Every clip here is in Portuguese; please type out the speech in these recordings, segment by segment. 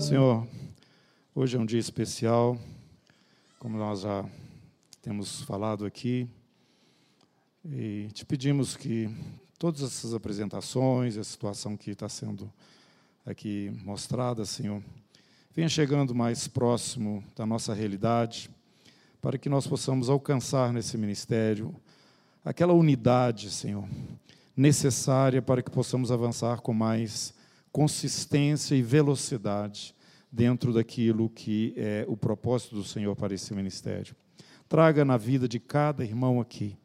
Senhor, hoje é um dia especial, como nós já temos falado aqui, e te pedimos que todas essas apresentações, a situação que está sendo aqui mostrada, Senhor, venha chegando mais próximo da nossa realidade, para que nós possamos alcançar nesse ministério aquela unidade, Senhor, necessária para que possamos avançar com mais consistência e velocidade dentro daquilo que é o propósito do Senhor para esse ministério. Traga na vida de cada irmão aqui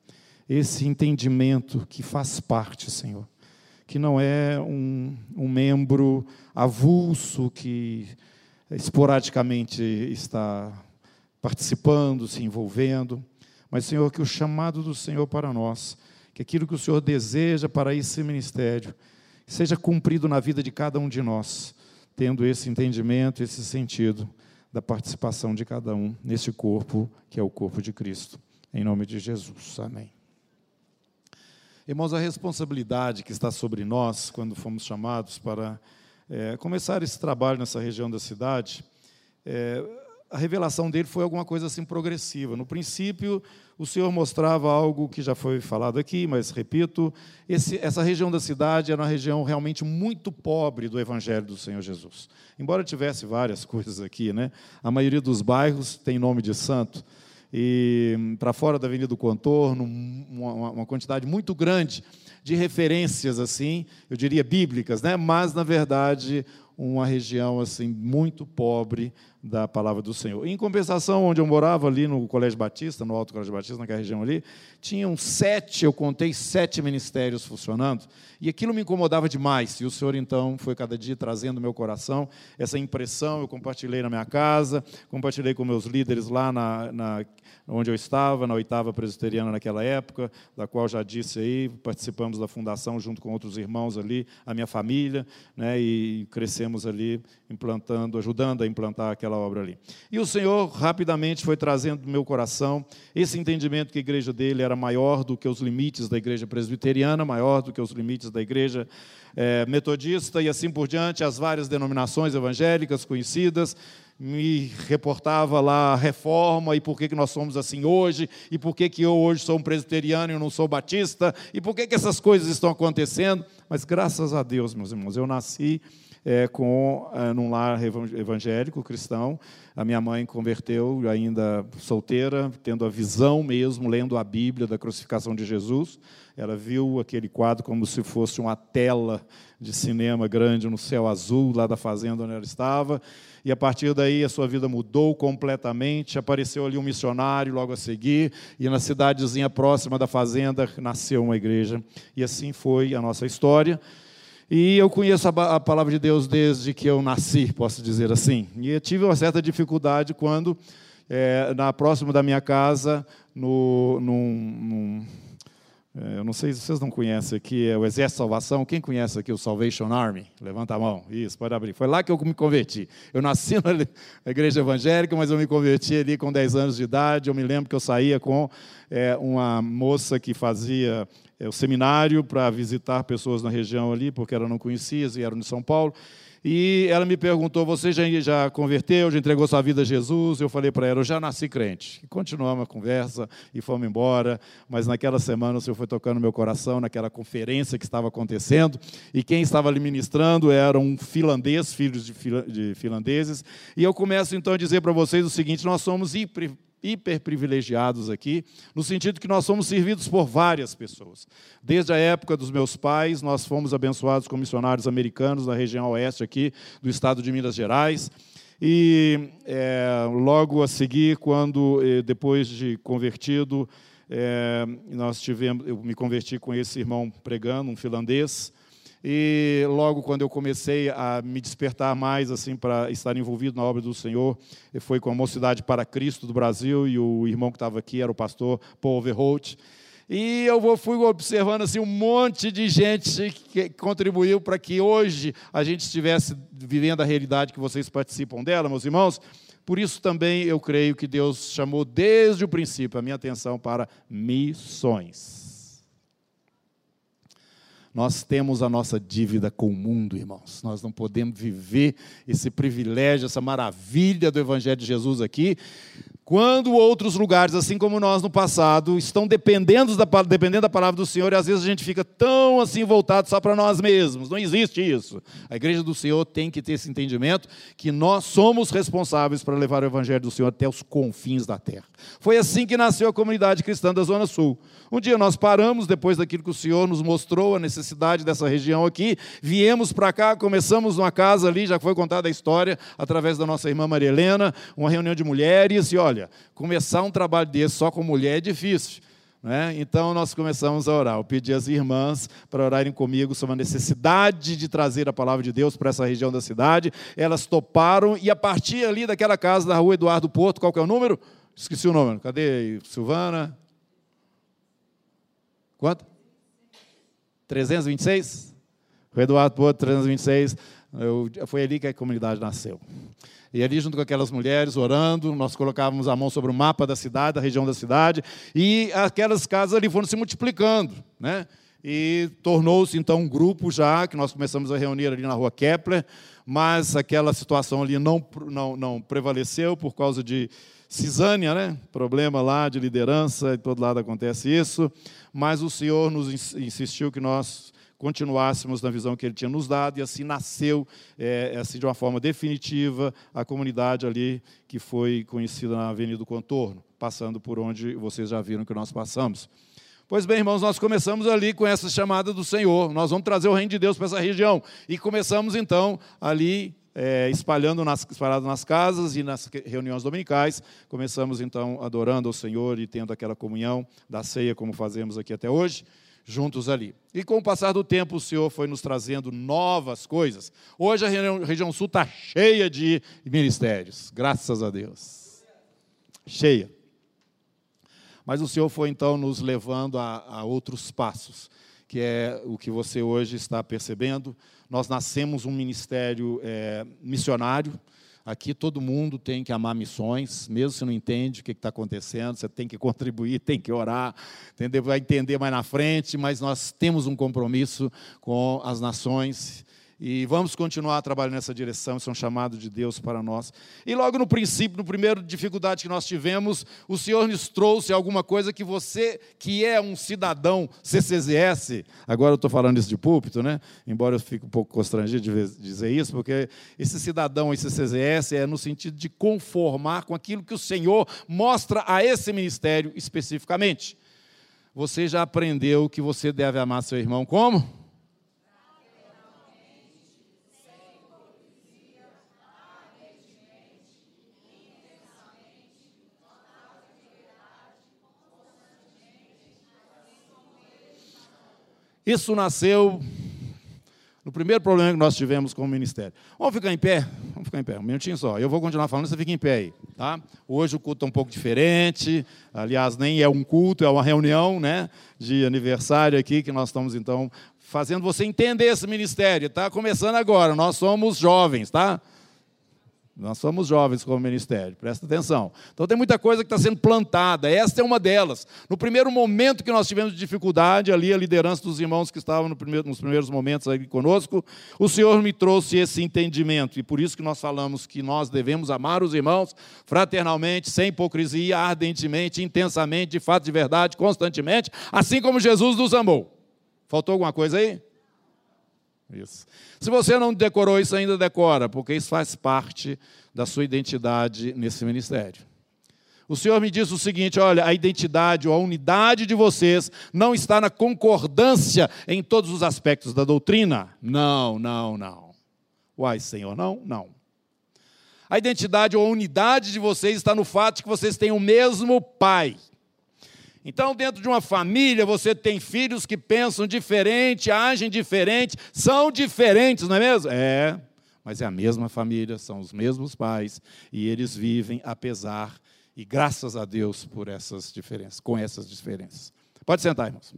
esse entendimento que faz parte, Senhor, que não é um, um membro avulso que esporadicamente está participando, se envolvendo, mas, Senhor, que o chamado do Senhor para nós, que aquilo que o Senhor deseja para esse ministério, seja cumprido na vida de cada um de nós tendo esse entendimento, esse sentido da participação de cada um nesse corpo que é o corpo de Cristo. Em nome de Jesus. Amém. Irmãos, a responsabilidade que está sobre nós, quando fomos chamados para é, começar esse trabalho nessa região da cidade, é, a revelação dele foi alguma coisa assim progressiva. No princípio, o Senhor mostrava algo que já foi falado aqui, mas repito, esse, essa região da cidade era uma região realmente muito pobre do Evangelho do Senhor Jesus. Embora tivesse várias coisas aqui, né? a maioria dos bairros tem nome de santo, e para fora da Avenida do Contorno, uma, uma quantidade muito grande de referências, assim, eu diria bíblicas, né? mas, na verdade, uma região assim muito pobre da palavra do Senhor. Em compensação, onde eu morava ali no Colégio Batista, no Alto Colégio Batista, naquela região ali, tinham sete, eu contei sete ministérios funcionando, e aquilo me incomodava demais. E o Senhor então foi cada dia trazendo no meu coração essa impressão. Eu compartilhei na minha casa, compartilhei com meus líderes lá na, na onde eu estava, na oitava presbiteriana naquela época, da qual já disse aí, participamos da fundação junto com outros irmãos ali, a minha família, né, e crescemos ali implantando, ajudando a implantar aquela obra ali. E o Senhor rapidamente foi trazendo no meu coração esse entendimento que a igreja dele era maior do que os limites da igreja presbiteriana, maior do que os limites da igreja é, metodista e assim por diante, as várias denominações evangélicas conhecidas, me reportava lá a reforma e por que, que nós somos assim hoje, e por que, que eu hoje sou um presbiteriano e não sou batista, e por que, que essas coisas estão acontecendo. Mas graças a Deus, meus irmãos, eu nasci é, com, é, num lar evangélico cristão. A minha mãe converteu, ainda solteira, tendo a visão mesmo, lendo a Bíblia da crucificação de Jesus. Ela viu aquele quadro como se fosse uma tela de cinema grande no céu azul, lá da fazenda onde ela estava. E a partir daí a sua vida mudou completamente. Apareceu ali um missionário logo a seguir, e na cidadezinha próxima da fazenda nasceu uma igreja. E assim foi a nossa história. E eu conheço a, palavra de Deus desde que eu nasci, posso dizer assim. E eu tive uma certa dificuldade quando, é, na próxima da minha casa, no, num, num eu não sei se vocês não conhecem aqui, é o Exército de Salvação. Quem conhece aqui o Salvation Army? Levanta a mão. Isso, pode abrir. Foi lá que eu me converti. Eu nasci na igreja evangélica, mas eu me converti ali com 10 anos de idade. Eu me lembro que eu saía com é, uma moça que fazia é, o seminário para visitar pessoas na região ali, porque ela não conhecia, e eram de São Paulo. E ela me perguntou: Você já, já converteu, já entregou sua vida a Jesus? Eu falei para ela: Eu já nasci crente. E continuamos a conversa e fomos embora. Mas naquela semana o Senhor foi tocando meu coração, naquela conferência que estava acontecendo. E quem estava ali ministrando era um finlandês, filhos de, de finlandeses. E eu começo então a dizer para vocês o seguinte: Nós somos hiper privilegiados aqui, no sentido que nós somos servidos por várias pessoas. Desde a época dos meus pais, nós fomos abençoados com missionários americanos na região oeste aqui do estado de Minas Gerais. E é, logo a seguir, quando eh, depois de convertido, é, nós tivemos, eu me converti com esse irmão pregando, um finlandês. E logo quando eu comecei a me despertar mais assim para estar envolvido na obra do Senhor, foi com a Mocidade para Cristo do Brasil e o irmão que estava aqui era o pastor Paul Verholt. E eu fui observando assim um monte de gente que contribuiu para que hoje a gente estivesse vivendo a realidade que vocês participam dela, meus irmãos. Por isso também eu creio que Deus chamou desde o princípio a minha atenção para missões. Nós temos a nossa dívida com o mundo, irmãos. Nós não podemos viver esse privilégio, essa maravilha do Evangelho de Jesus aqui, quando outros lugares, assim como nós no passado, estão dependendo da, dependendo da palavra do Senhor, e às vezes a gente fica tão assim voltado só para nós mesmos. Não existe isso. A igreja do Senhor tem que ter esse entendimento que nós somos responsáveis para levar o Evangelho do Senhor até os confins da terra. Foi assim que nasceu a comunidade cristã da Zona Sul. Um dia nós paramos, depois daquilo que o Senhor nos mostrou, a necessidade dessa região aqui, viemos para cá, começamos numa casa ali, já foi contada a história, através da nossa irmã Maria Helena, uma reunião de mulheres, e olha, começar um trabalho desse só com mulher é difícil. Né? Então nós começamos a orar. Eu pedi às irmãs para orarem comigo sobre a necessidade de trazer a palavra de Deus para essa região da cidade. Elas toparam e a partir ali daquela casa da rua Eduardo Porto, qual que é o número? Esqueci o número. Cadê Silvana? Quanto? 326? O Eduardo Porto, 326. Eu, foi ali que a comunidade nasceu. E ali, junto com aquelas mulheres, orando, nós colocávamos a mão sobre o mapa da cidade, da região da cidade, e aquelas casas ali foram se multiplicando, né? E tornou-se então um grupo já, que nós começamos a reunir ali na rua Kepler, mas aquela situação ali não, não, não prevaleceu por causa de cisânia, né? Problema lá de liderança, em todo lado acontece isso. Mas o Senhor nos insistiu que nós continuássemos na visão que Ele tinha nos dado, e assim nasceu, é, assim, de uma forma definitiva, a comunidade ali que foi conhecida na Avenida do Contorno, passando por onde vocês já viram que nós passamos. Pois bem, irmãos, nós começamos ali com essa chamada do Senhor. Nós vamos trazer o reino de Deus para essa região. E começamos então ali é, espalhando nas, espalhado nas casas e nas reuniões dominicais. Começamos então adorando ao Senhor e tendo aquela comunhão da ceia, como fazemos aqui até hoje, juntos ali. E com o passar do tempo, o Senhor foi nos trazendo novas coisas. Hoje a região sul está cheia de ministérios, graças a Deus. Cheia. Mas o Senhor foi então nos levando a, a outros passos, que é o que você hoje está percebendo nós nascemos um ministério é, missionário. Aqui todo mundo tem que amar missões, mesmo se não entende o que está acontecendo, você tem que contribuir, tem que orar, entendeu? vai entender mais na frente, mas nós temos um compromisso com as nações e vamos continuar trabalhando nessa direção, isso é um chamado de Deus para nós. E logo no princípio, no primeiro dificuldade que nós tivemos, o Senhor nos trouxe alguma coisa que você, que é um cidadão CCZS, agora eu estou falando isso de púlpito, né? Embora eu fique um pouco constrangido de dizer isso, porque esse cidadão, esse CCZS, é no sentido de conformar com aquilo que o Senhor mostra a esse ministério especificamente. Você já aprendeu que você deve amar seu irmão como? Isso nasceu no primeiro problema que nós tivemos com o ministério. Vamos ficar em pé? Vamos ficar em pé, um minutinho só. Eu vou continuar falando, você fica em pé aí. Tá? Hoje o culto é um pouco diferente. Aliás, nem é um culto, é uma reunião né, de aniversário aqui que nós estamos, então, fazendo você entender esse ministério. Está começando agora, nós somos jovens, tá? Nós somos jovens como ministério, presta atenção. Então tem muita coisa que está sendo plantada, esta é uma delas. No primeiro momento que nós tivemos dificuldade, ali a liderança dos irmãos que estavam no primeiro, nos primeiros momentos conosco, o Senhor me trouxe esse entendimento, e por isso que nós falamos que nós devemos amar os irmãos fraternalmente, sem hipocrisia, ardentemente, intensamente, de fato de verdade, constantemente, assim como Jesus nos amou. Faltou alguma coisa aí? Isso. Se você não decorou isso, ainda decora, porque isso faz parte da sua identidade nesse ministério. O Senhor me diz o seguinte: olha, a identidade ou a unidade de vocês não está na concordância em todos os aspectos da doutrina. Não, não, não. Uai, Senhor, não, não. A identidade ou a unidade de vocês está no fato de que vocês têm o mesmo Pai. Então, dentro de uma família, você tem filhos que pensam diferente, agem diferente, são diferentes, não é mesmo? É, mas é a mesma família, são os mesmos pais, e eles vivem apesar e graças a Deus por essas diferenças, com essas diferenças. Pode sentar, irmãos.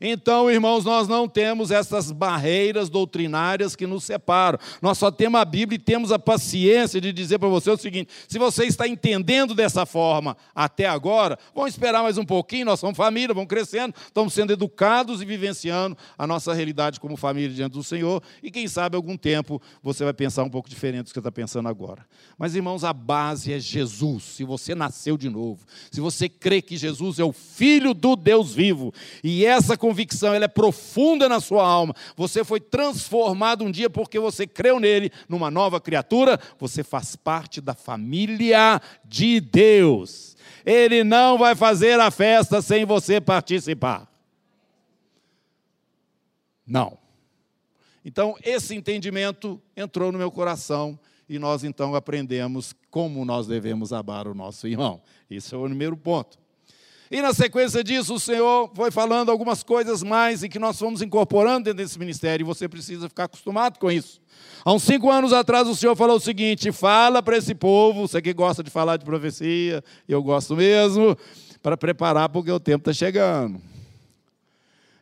Então, irmãos, nós não temos essas barreiras doutrinárias que nos separam. Nós só temos a Bíblia e temos a paciência de dizer para você o seguinte: se você está entendendo dessa forma até agora, vamos esperar mais um pouquinho. Nós somos família, vamos crescendo, estamos sendo educados e vivenciando a nossa realidade como família diante do Senhor. E quem sabe, algum tempo, você vai pensar um pouco diferente do que está pensando agora. Mas, irmãos, a base é Jesus. Se você nasceu de novo, se você crê que Jesus é o Filho do Deus vivo, e essa convicção ela é profunda na sua alma, você foi transformado um dia porque você creu nele, numa nova criatura, você faz parte da família de Deus. Ele não vai fazer a festa sem você participar. Não. Então, esse entendimento entrou no meu coração e nós então aprendemos como nós devemos amar o nosso irmão. Isso é o primeiro ponto. E na sequência disso, o Senhor foi falando algumas coisas mais e que nós fomos incorporando dentro desse ministério, e você precisa ficar acostumado com isso. Há uns cinco anos atrás, o Senhor falou o seguinte: fala para esse povo, você que gosta de falar de profecia, eu gosto mesmo, para preparar porque o tempo está chegando.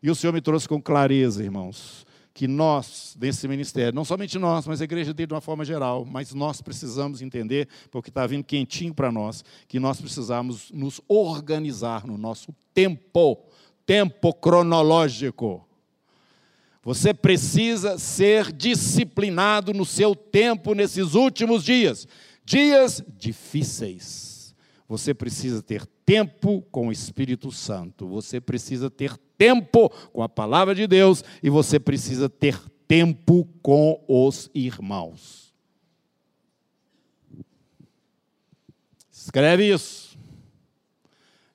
E o Senhor me trouxe com clareza, irmãos que nós, desse ministério, não somente nós, mas a igreja dele de uma forma geral, mas nós precisamos entender, porque está vindo quentinho para nós, que nós precisamos nos organizar no nosso tempo, tempo cronológico. Você precisa ser disciplinado no seu tempo nesses últimos dias, dias difíceis. Você precisa ter tempo com o Espírito Santo, você precisa ter tempo com a palavra de Deus e você precisa ter tempo com os irmãos. Escreve isso.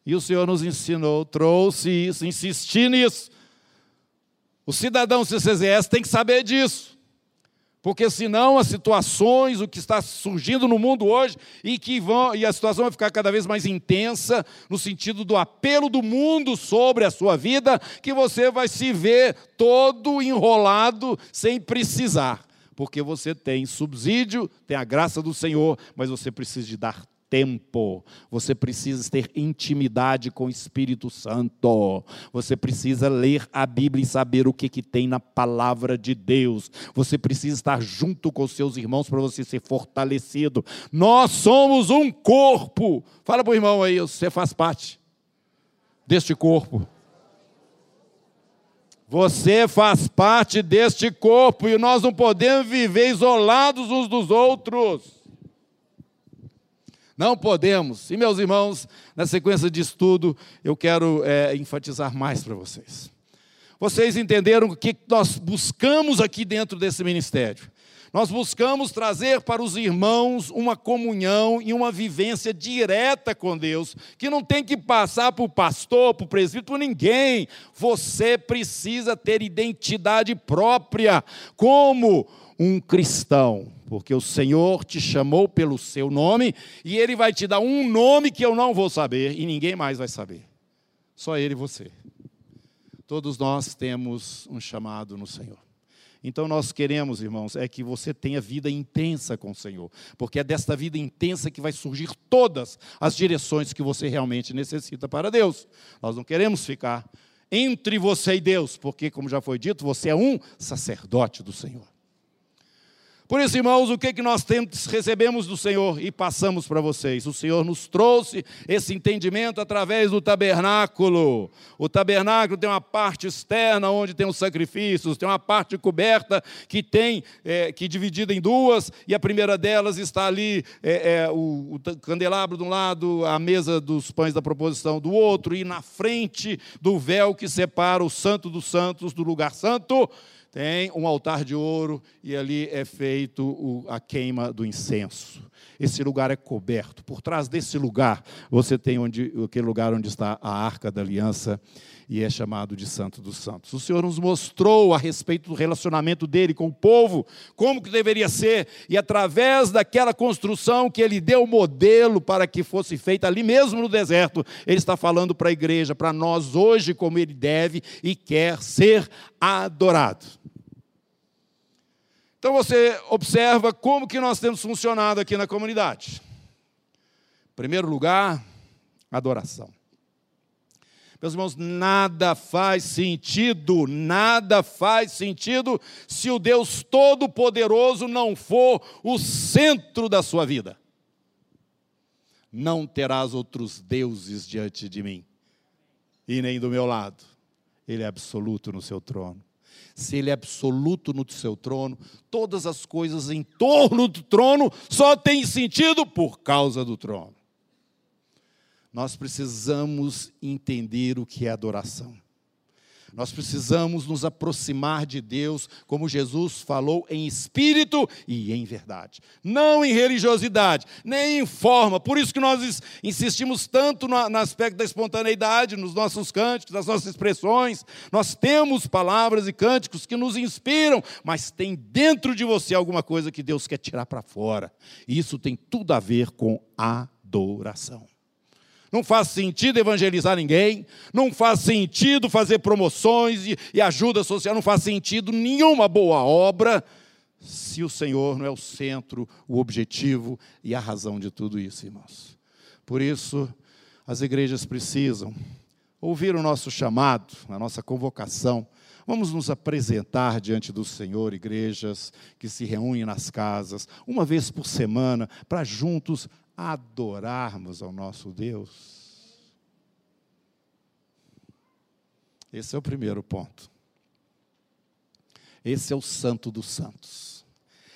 E o Senhor nos ensinou, trouxe isso, insisti nisso. O cidadão CCZS tem que saber disso. Porque senão as situações, o que está surgindo no mundo hoje, e que vão, e a situação vai ficar cada vez mais intensa, no sentido do apelo do mundo sobre a sua vida, que você vai se ver todo enrolado sem precisar. Porque você tem subsídio, tem a graça do Senhor, mas você precisa de dar tempo. Você precisa ter intimidade com o Espírito Santo. Você precisa ler a Bíblia e saber o que, que tem na palavra de Deus. Você precisa estar junto com seus irmãos para você ser fortalecido. Nós somos um corpo. Fala para o irmão aí, você faz parte deste corpo. Você faz parte deste corpo e nós não podemos viver isolados uns dos outros. Não podemos. E, meus irmãos, na sequência de estudo, eu quero é, enfatizar mais para vocês. Vocês entenderam o que nós buscamos aqui dentro desse ministério? Nós buscamos trazer para os irmãos uma comunhão e uma vivência direta com Deus, que não tem que passar por pastor, por presbítero, por ninguém. Você precisa ter identidade própria como um cristão porque o Senhor te chamou pelo seu nome e Ele vai te dar um nome que eu não vou saber e ninguém mais vai saber. Só Ele e você. Todos nós temos um chamado no Senhor. Então nós queremos, irmãos, é que você tenha vida intensa com o Senhor, porque é desta vida intensa que vai surgir todas as direções que você realmente necessita para Deus. Nós não queremos ficar entre você e Deus, porque, como já foi dito, você é um sacerdote do Senhor. Por isso, irmãos, o que, que nós temos, recebemos do Senhor e passamos para vocês? O Senhor nos trouxe esse entendimento através do tabernáculo. O tabernáculo tem uma parte externa onde tem os sacrifícios, tem uma parte coberta que tem é, que é dividida em duas, e a primeira delas está ali é, é, o, o candelabro de um lado, a mesa dos pães da proposição do outro, e na frente do véu que separa o santo dos santos do lugar santo tem um altar de ouro e ali é feito o, a queima do incenso. Esse lugar é coberto. Por trás desse lugar, você tem onde, aquele lugar onde está a arca da aliança e é chamado de Santo dos Santos. O Senhor nos mostrou a respeito do relacionamento dele com o povo, como que deveria ser, e através daquela construção que ele deu o modelo para que fosse feita ali mesmo no deserto, ele está falando para a igreja, para nós hoje, como ele deve e quer ser adorado. Então você observa como que nós temos funcionado aqui na comunidade. Em primeiro lugar, adoração. Meus irmãos, nada faz sentido, nada faz sentido se o Deus Todo-Poderoso não for o centro da sua vida. Não terás outros deuses diante de mim, e nem do meu lado. Ele é absoluto no seu trono. Se ele é absoluto no seu trono, todas as coisas em torno do trono só têm sentido por causa do trono nós precisamos entender o que é adoração. Nós precisamos nos aproximar de Deus, como Jesus falou, em espírito e em verdade. Não em religiosidade, nem em forma. Por isso que nós insistimos tanto no, aspecto da espontaneidade, nos nossos cânticos, nas nossas expressões. Nós temos palavras e cânticos que nos inspiram, mas tem dentro de você alguma coisa que Deus quer tirar para fora. E isso tem tudo a ver com adoração. Não faz sentido evangelizar ninguém, não faz sentido fazer promoções e, e ajuda social, não faz sentido nenhuma boa obra se o Senhor não é o centro, o objetivo e a razão de tudo isso, irmãos. Por isso, as igrejas precisam ouvir o nosso chamado, a nossa convocação. Vamos nos apresentar diante do Senhor, igrejas que se reúnem nas casas, uma vez por semana, para juntos adorarmos ao nosso Deus. Esse é o primeiro ponto. Esse é o Santo dos Santos.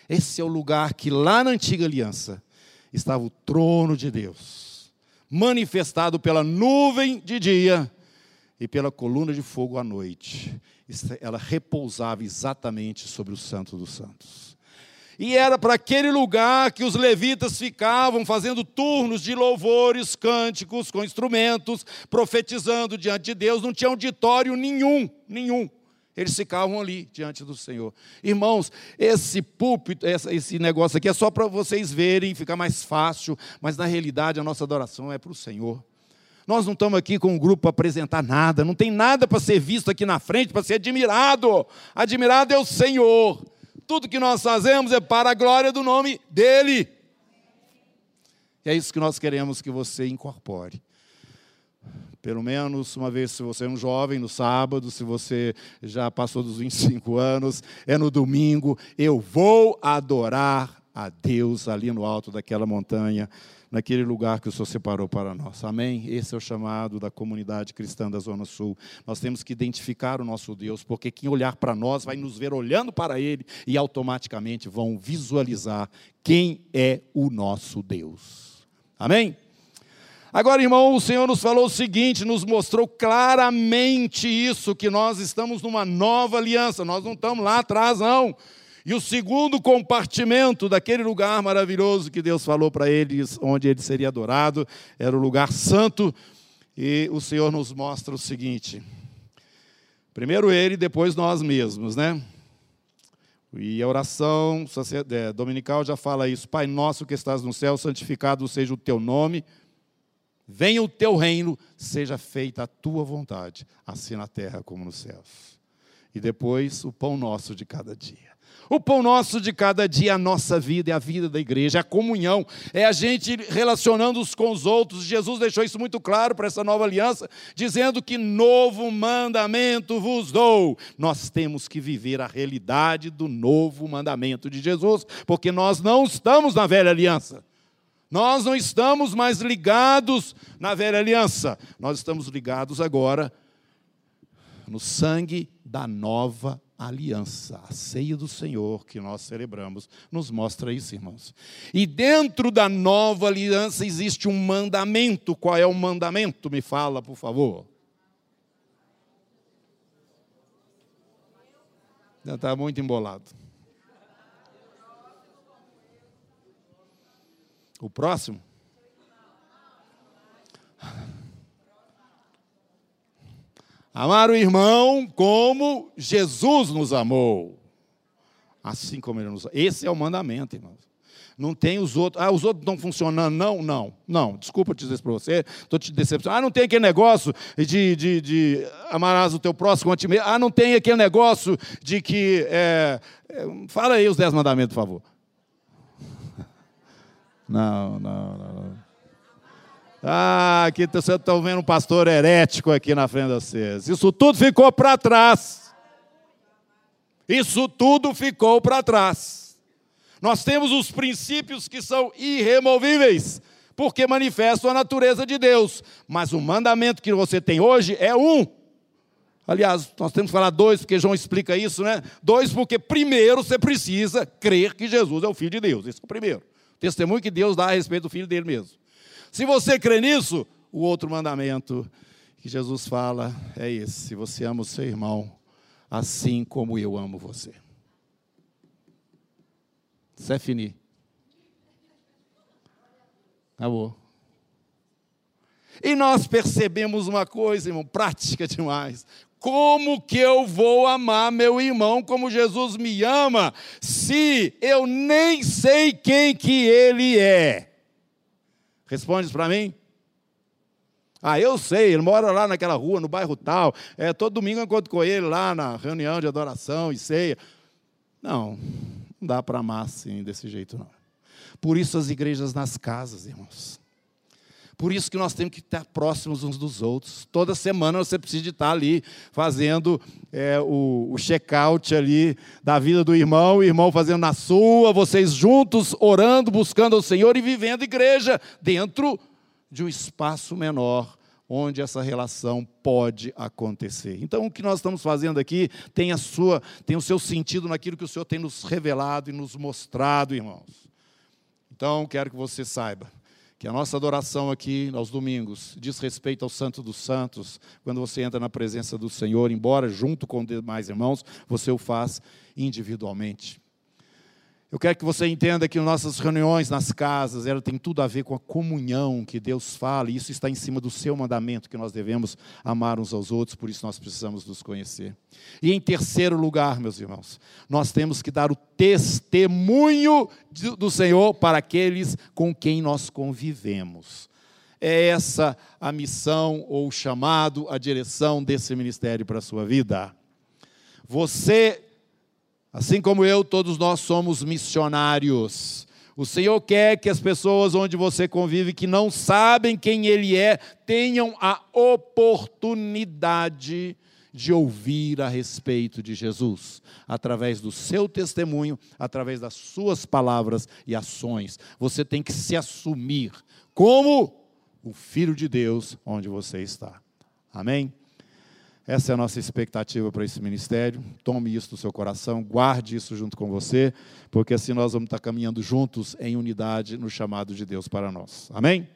Esse é o lugar que lá na antiga aliança estava o trono de Deus, manifestado pela nuvem de dia e pela coluna de fogo à noite. Ela repousava exatamente sobre o Santo dos Santos. E era para aquele lugar que os levitas ficavam fazendo turnos de louvores, cânticos, com instrumentos, profetizando diante de Deus. Não tinha auditório nenhum, nenhum. Eles ficavam ali diante do Senhor. Irmãos, esse púlpito, esse negócio aqui é só para vocês verem, ficar mais fácil, mas na realidade a nossa adoração é para o Senhor. Nós não estamos aqui com um grupo para apresentar nada, não tem nada para ser visto aqui na frente, para ser admirado. Admirado é o Senhor tudo que nós fazemos é para a glória do nome dEle. E é isso que nós queremos que você incorpore. Pelo menos uma vez, se você é um jovem, no sábado, se você já passou dos 25 anos, é no domingo, eu vou adorar a Deus ali no alto daquela montanha naquele lugar que o Senhor separou para nós. Amém? Esse é o chamado da comunidade cristã da Zona Sul. Nós temos que identificar o nosso Deus, porque quem olhar para nós vai nos ver olhando para Ele e automaticamente vão visualizar quem é o nosso Deus. Amém? Agora, irmão, o Senhor nos falou o seguinte, nos mostrou claramente isso, que nós estamos numa nova aliança, nós não estamos lá atrás, não. E o segundo compartimento daquele lugar maravilhoso que Deus falou para eles, onde ele seria adorado, era o lugar santo. E o Senhor nos mostra o seguinte: primeiro ele, depois nós mesmos, né? E a oração é, dominical já fala isso: Pai nosso que estás no céu, santificado seja o teu nome, venha o teu reino, seja feita a tua vontade, assim na terra como nos céus. E depois o pão nosso de cada dia. O pão nosso de cada dia, é a nossa vida, é a vida da igreja, é a comunhão, é a gente relacionando uns com os outros. Jesus deixou isso muito claro para essa nova aliança, dizendo que novo mandamento vos dou. Nós temos que viver a realidade do novo mandamento de Jesus, porque nós não estamos na velha aliança. Nós não estamos mais ligados na velha aliança. Nós estamos ligados agora no sangue da nova aliança, a ceia do Senhor que nós celebramos, nos mostra isso, irmãos. E dentro da nova aliança existe um mandamento. Qual é o mandamento? Me fala, por favor. Está muito embolado. O próximo? Amar o irmão como Jesus nos amou. Assim como ele nos amou. Esse é o mandamento, irmãos. Não tem os outros. Ah, os outros estão funcionando. Não, não, não. Desculpa te dizer para você. Estou te decepcionando. Ah, não tem aquele negócio de, de, de amarás o teu próximo ante mesmo. Ah, não tem aquele negócio de que. É, é, fala aí os dez mandamentos, por favor. Não, não, não. Ah, aqui vocês estão vendo um pastor herético aqui na frente de vocês. Isso tudo ficou para trás. Isso tudo ficou para trás. Nós temos os princípios que são irremovíveis, porque manifestam a natureza de Deus. Mas o mandamento que você tem hoje é um. Aliás, nós temos que falar dois, porque João explica isso, né? Dois, porque primeiro você precisa crer que Jesus é o Filho de Deus. Esse é o primeiro. O testemunho que Deus dá a respeito do Filho dele mesmo. Se você crê nisso, o outro mandamento que Jesus fala é esse: se você ama o seu irmão, assim como eu amo você. Isso é finir. Acabou. E nós percebemos uma coisa, irmão, prática demais. Como que eu vou amar meu irmão como Jesus me ama, se eu nem sei quem que ele é? Responde para mim. Ah, eu sei, ele mora lá naquela rua, no bairro tal. É, todo domingo eu encontro com ele lá na reunião de adoração e ceia. Não, não dá para amar assim, desse jeito, não. Por isso as igrejas nas casas, irmãos. Por isso que nós temos que estar próximos uns dos outros. Toda semana você precisa estar ali fazendo é, o, o check-out ali da vida do irmão, o irmão fazendo na sua, vocês juntos orando, buscando o Senhor e vivendo igreja dentro de um espaço menor onde essa relação pode acontecer. Então, o que nós estamos fazendo aqui tem a sua, tem o seu sentido naquilo que o Senhor tem nos revelado e nos mostrado, irmãos. Então, quero que você saiba que a nossa adoração aqui aos domingos diz respeito ao Santo dos Santos, quando você entra na presença do Senhor, embora junto com demais irmãos, você o faz individualmente. Eu quero que você entenda que nossas reuniões nas casas, ela tem tudo a ver com a comunhão que Deus fala, e isso está em cima do seu mandamento, que nós devemos amar uns aos outros, por isso nós precisamos nos conhecer. E em terceiro lugar, meus irmãos, nós temos que dar o testemunho do Senhor para aqueles com quem nós convivemos. É essa a missão ou o chamado, a direção desse ministério para a sua vida. Você Assim como eu, todos nós somos missionários. O Senhor quer que as pessoas onde você convive, que não sabem quem Ele é, tenham a oportunidade de ouvir a respeito de Jesus, através do seu testemunho, através das suas palavras e ações. Você tem que se assumir como o Filho de Deus onde você está. Amém? Essa é a nossa expectativa para esse ministério. Tome isso do seu coração, guarde isso junto com você, porque assim nós vamos estar caminhando juntos em unidade no chamado de Deus para nós. Amém?